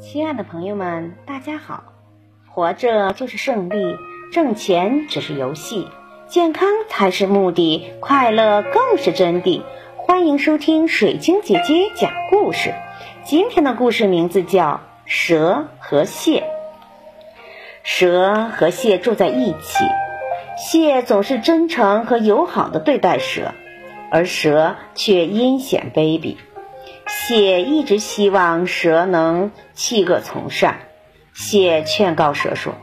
亲爱的朋友们，大家好！活着就是胜利，挣钱只是游戏，健康才是目的，快乐更是真谛。欢迎收听水晶姐姐讲故事。今天的故事名字叫《蛇和蟹》。蛇和蟹住在一起，蟹总是真诚和友好的对待蛇，而蛇却阴险卑鄙。蟹一直希望蛇能弃恶从善。蟹劝告蛇说：“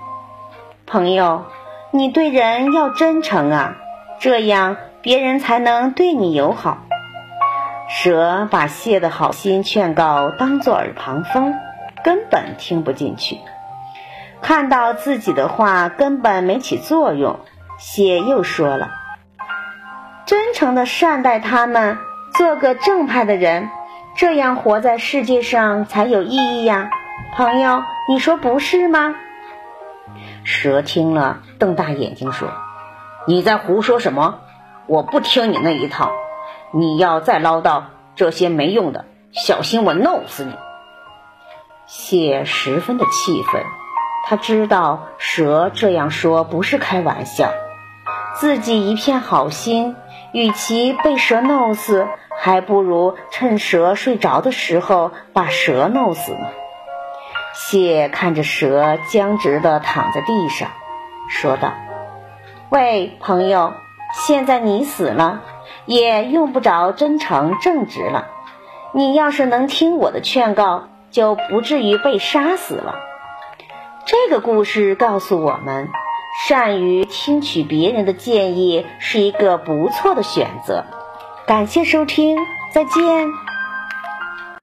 朋友，你对人要真诚啊，这样别人才能对你友好。”蛇把蟹的好心劝告当作耳旁风，根本听不进去。看到自己的话根本没起作用，蟹又说了：“真诚的善待他们，做个正派的人。”这样活在世界上才有意义呀，朋友，你说不是吗？蛇听了，瞪大眼睛说：“你在胡说什么？我不听你那一套！你要再唠叨这些没用的，小心我弄死你！”蟹十分的气愤，他知道蛇这样说不是开玩笑，自己一片好心，与其被蛇弄死。还不如趁蛇睡着的时候把蛇弄死呢。蟹看着蛇僵直的躺在地上，说道：“喂，朋友，现在你死了，也用不着真诚正直了。你要是能听我的劝告，就不至于被杀死了。”这个故事告诉我们，善于听取别人的建议是一个不错的选择。感谢收听，再见。